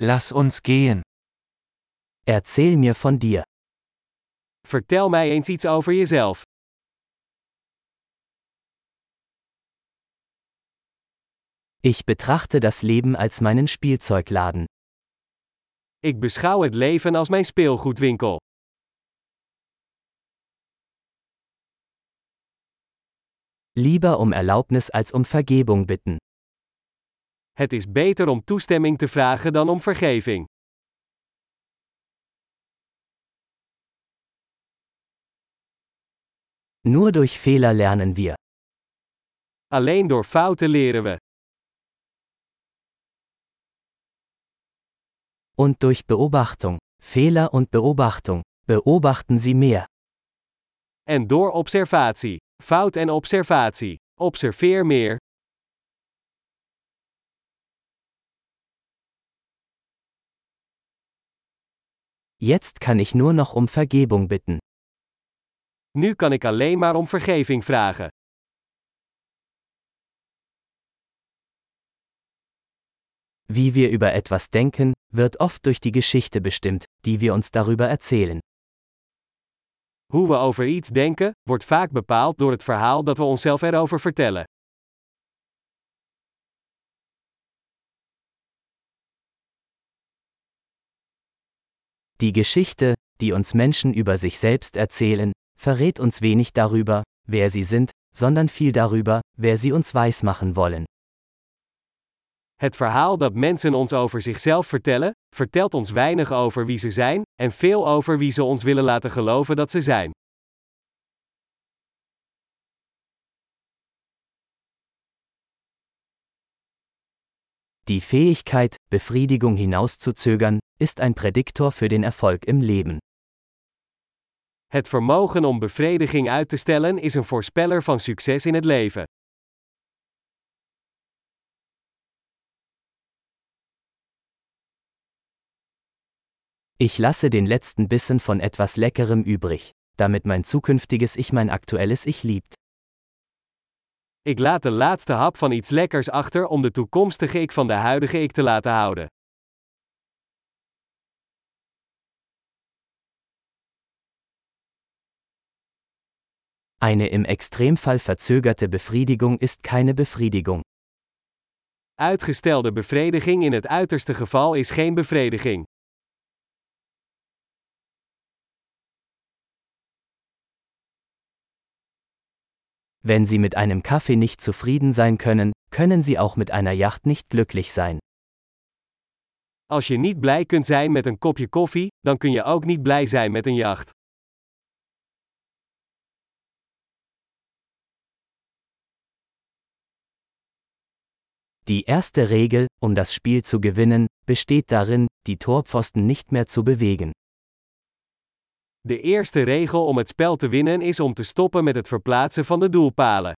Lass uns gehen. Erzähl mir von dir. Vertel mij eens iets over jezelf. Ich betrachte das Leben als meinen Spielzeugladen. Ik beschouw het leven als mijn speelgoedwinkel. Lieber um Erlaubnis als um Vergebung bitten. Het is beter om toestemming te vragen dan om vergeving. Nur durch Fehler lernen wir. Alleen door fouten leren we. Und durch Beobachtung. Fehler und Beobachtung. Beobachten Sie mehr. En door observatie. Fout en observatie. Observeer meer. Jetzt kann ich nur noch um Vergebung bitten. Nu kan ik alleen maar om vergeving vragen. Wie wir über etwas denken, wird oft durch die Geschichte bestimmt, die wir uns darüber erzählen. Hoe we over iets denken, wordt vaak bepaald door het verhaal dat we onszelf erover vertellen. Die Geschichte, die uns Menschen über sich selbst erzählen, verrät uns wenig darüber, wer sie sind, sondern viel darüber, wer sie uns weismachen wollen. Het verhaal dat mensen ons over zichzelf vertellen, vertelt ons weinig over wie ze zijn, en veel over wie ze ons willen laten geloven dat ze zijn. Die Fähigkeit, Befriedigung hinauszuzögern, ist ein Prädiktor für den Erfolg im Leben. Het vermogen om bevrediging uit te stellen is een voorspeller van succes in het leven. Ich lasse den letzten Bissen von etwas Leckerem übrig, damit mein zukünftiges Ich mein aktuelles Ich liebt. Ik laat de laatste hap van iets lekkers achter om de toekomstige ik van de huidige ik te laten houden. Eine im Extremfall verzögerte Befriedigung ist keine Befriedigung. Uitgestelde bevrediging in het uiterste geval is geen bevrediging. Wenn Sie mit einem Kaffee nicht zufrieden sein können, können Sie auch mit einer Yacht nicht glücklich sein. Als je niet blij kunt zijn met een kopje koffie, dan kun je ook niet blij zijn met een jacht. Die erste Regel, um das Spiel zu gewinnen, besteht darin, die Torpfosten nicht mehr zu bewegen. De eerste regel om het spel te winnen is om te stoppen met het verplaatsen van de doelpalen.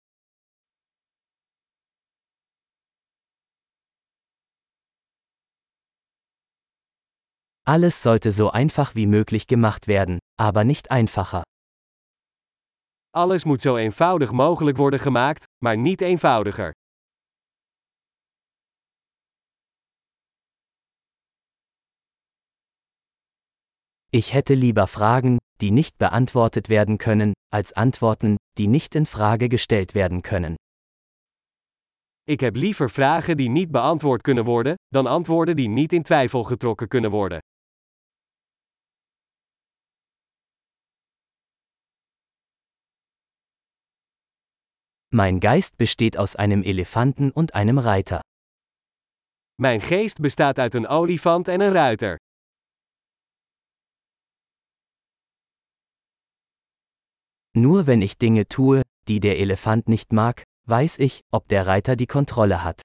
Alles sollte so einfach wie möglich gemacht werden, aber nicht einfacher. Alles moet zo eenvoudig mogelijk worden gemaakt, maar niet eenvoudiger. Ich hätte lieber Fragen, die nicht beantwortet werden können, als Antworten, die nicht in Frage gestellt werden können. Ik heb liever vragen die niet beantwoord kunnen worden, dan antwoorden die niet in twijfel getrokken kunnen worden. Mein Geist besteht aus einem Elefanten und einem Reiter. Mijn geest bestaat uit een olifant en een ruiter. Nur wenn ich Dinge tue, die der Elefant nicht mag, weiß ich, ob der Reiter die Kontrolle hat.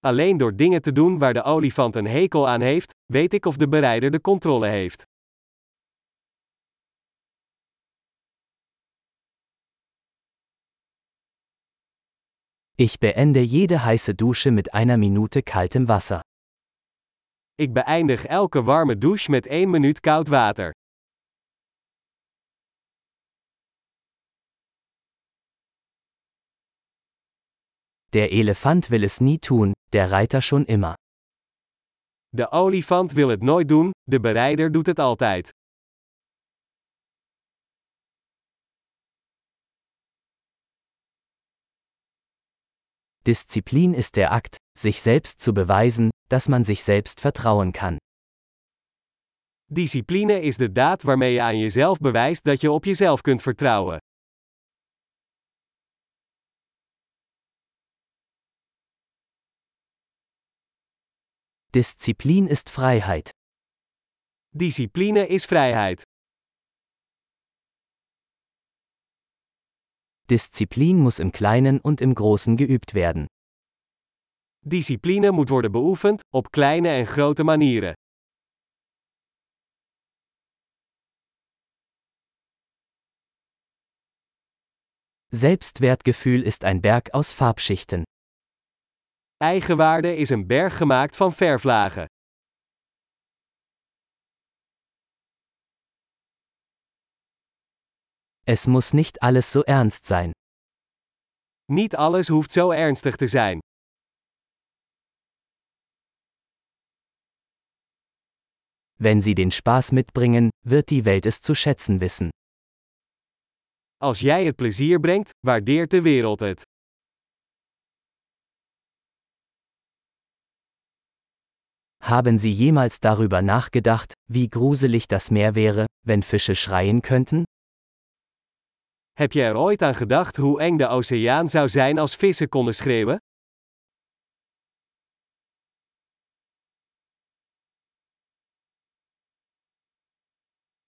Alleen door dingen te doen waar de olifant een hekel aan heeft, weet ik of de berijder de controle heeft. Ich beende jede heiße Dusche mit einer Minute kaltem Wasser. Ik beëindig elke warme douche met 1 minuut koud water. Der Elefant will es nie tun, der Reiter schon immer. De olifant wil het nooit doen, de bereider doet het altijd. Disziplin ist der Akt, sich selbst zu beweisen, dass man sich selbst vertrauen kann. Discipline is de daad waarmee je aan jezelf bewijst dat je op jezelf kunt vertrouwen. Disziplin ist Freiheit. Discipline is vrijheid. Disziplin muss im Kleinen und im Großen geübt werden. Discipline moet worden beoefend, op kleine en grote manieren. Selbstwertgefühl ist ein Berg aus Farbschichten. Eigenwaarde is een berg gemaakt van verflagen. Es muss nicht alles so ernst sein. Niet alles hoeft zo ernstig te zijn. Wenn Sie den Spaß mitbringen, wird die Welt es zu schätzen wissen. Als jij het plezier brengt, waardeert de wereld het. Haben Sie jemals darüber nachgedacht, wie gruselig das Meer wäre, wenn Fische schreien könnten? Heb je er ooit aan gedacht hoe eng de oceaan zou zijn als vissen konden schreeuwen?